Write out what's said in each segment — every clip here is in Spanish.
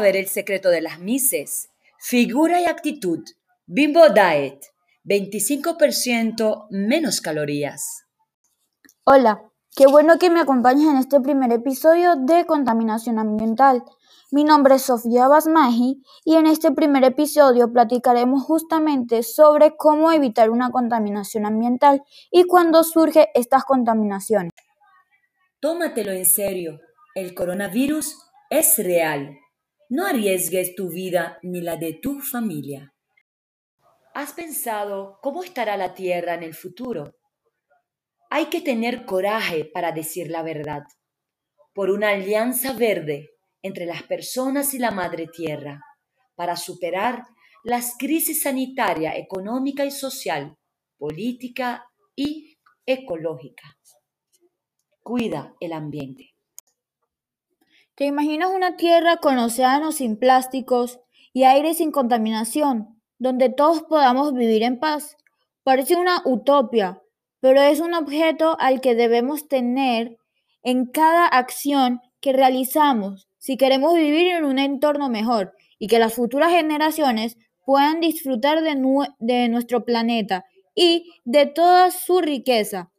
ver el secreto de las Mises. Figura y actitud. Bimbo Diet. 25% menos calorías. Hola, qué bueno que me acompañes en este primer episodio de Contaminación Ambiental. Mi nombre es Sofía Basmaji y en este primer episodio platicaremos justamente sobre cómo evitar una contaminación ambiental y cuándo surgen estas contaminaciones. Tómatelo en serio. El coronavirus es real. No arriesgues tu vida ni la de tu familia. ¿Has pensado cómo estará la Tierra en el futuro? Hay que tener coraje para decir la verdad. Por una alianza verde entre las personas y la Madre Tierra, para superar las crisis sanitaria, económica y social, política y ecológica. Cuida el ambiente. ¿Te imaginas una tierra con océanos sin plásticos y aire sin contaminación, donde todos podamos vivir en paz? Parece una utopia, pero es un objeto al que debemos tener en cada acción que realizamos si queremos vivir en un entorno mejor y que las futuras generaciones puedan disfrutar de, de nuestro planeta y de toda su riqueza.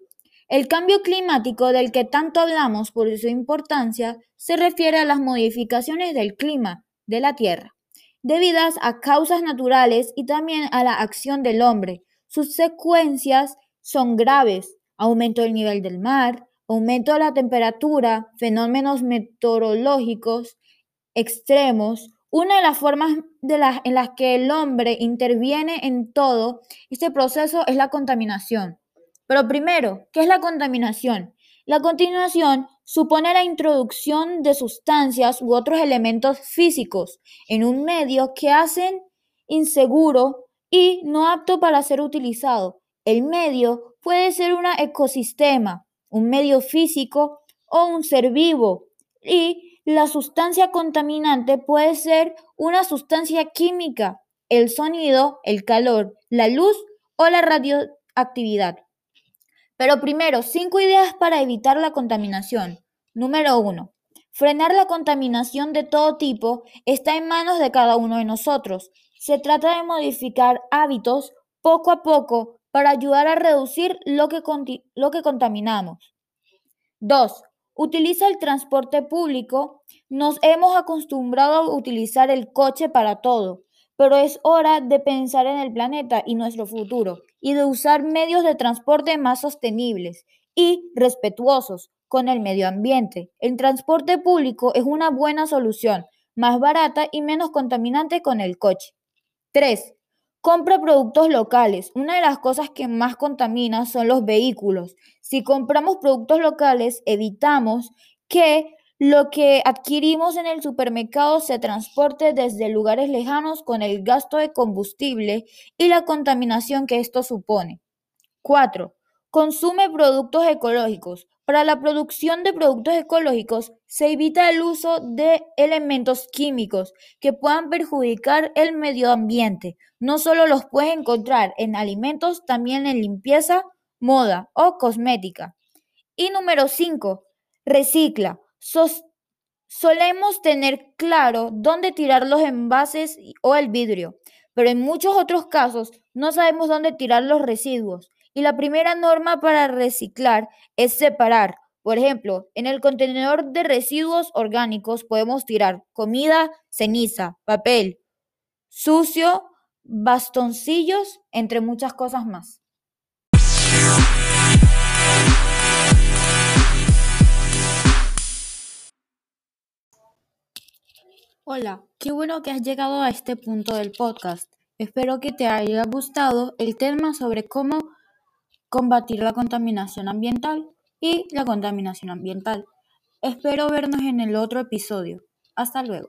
El cambio climático del que tanto hablamos por su importancia se refiere a las modificaciones del clima de la Tierra, debidas a causas naturales y también a la acción del hombre. Sus secuencias son graves, aumento del nivel del mar, aumento de la temperatura, fenómenos meteorológicos extremos, una de las formas en las que el hombre interviene en todo este proceso es la contaminación. Pero primero, ¿qué es la contaminación? La contaminación supone la introducción de sustancias u otros elementos físicos en un medio que hacen inseguro y no apto para ser utilizado. El medio puede ser un ecosistema, un medio físico o un ser vivo. Y la sustancia contaminante puede ser una sustancia química, el sonido, el calor, la luz o la radioactividad. Pero primero, cinco ideas para evitar la contaminación. Número uno. Frenar la contaminación de todo tipo está en manos de cada uno de nosotros. Se trata de modificar hábitos poco a poco para ayudar a reducir lo que, lo que contaminamos. 2. Utiliza el transporte público. Nos hemos acostumbrado a utilizar el coche para todo pero es hora de pensar en el planeta y nuestro futuro y de usar medios de transporte más sostenibles y respetuosos con el medio ambiente. El transporte público es una buena solución, más barata y menos contaminante con el coche. 3. Compra productos locales. Una de las cosas que más contamina son los vehículos. Si compramos productos locales, evitamos que lo que adquirimos en el supermercado se transporte desde lugares lejanos con el gasto de combustible y la contaminación que esto supone. 4. Consume productos ecológicos. Para la producción de productos ecológicos se evita el uso de elementos químicos que puedan perjudicar el medio ambiente. No solo los puedes encontrar en alimentos, también en limpieza, moda o cosmética. Y número 5. Recicla solemos tener claro dónde tirar los envases o el vidrio, pero en muchos otros casos no sabemos dónde tirar los residuos. Y la primera norma para reciclar es separar. Por ejemplo, en el contenedor de residuos orgánicos podemos tirar comida, ceniza, papel, sucio, bastoncillos, entre muchas cosas más. Hola, qué bueno que has llegado a este punto del podcast. Espero que te haya gustado el tema sobre cómo combatir la contaminación ambiental y la contaminación ambiental. Espero vernos en el otro episodio. Hasta luego.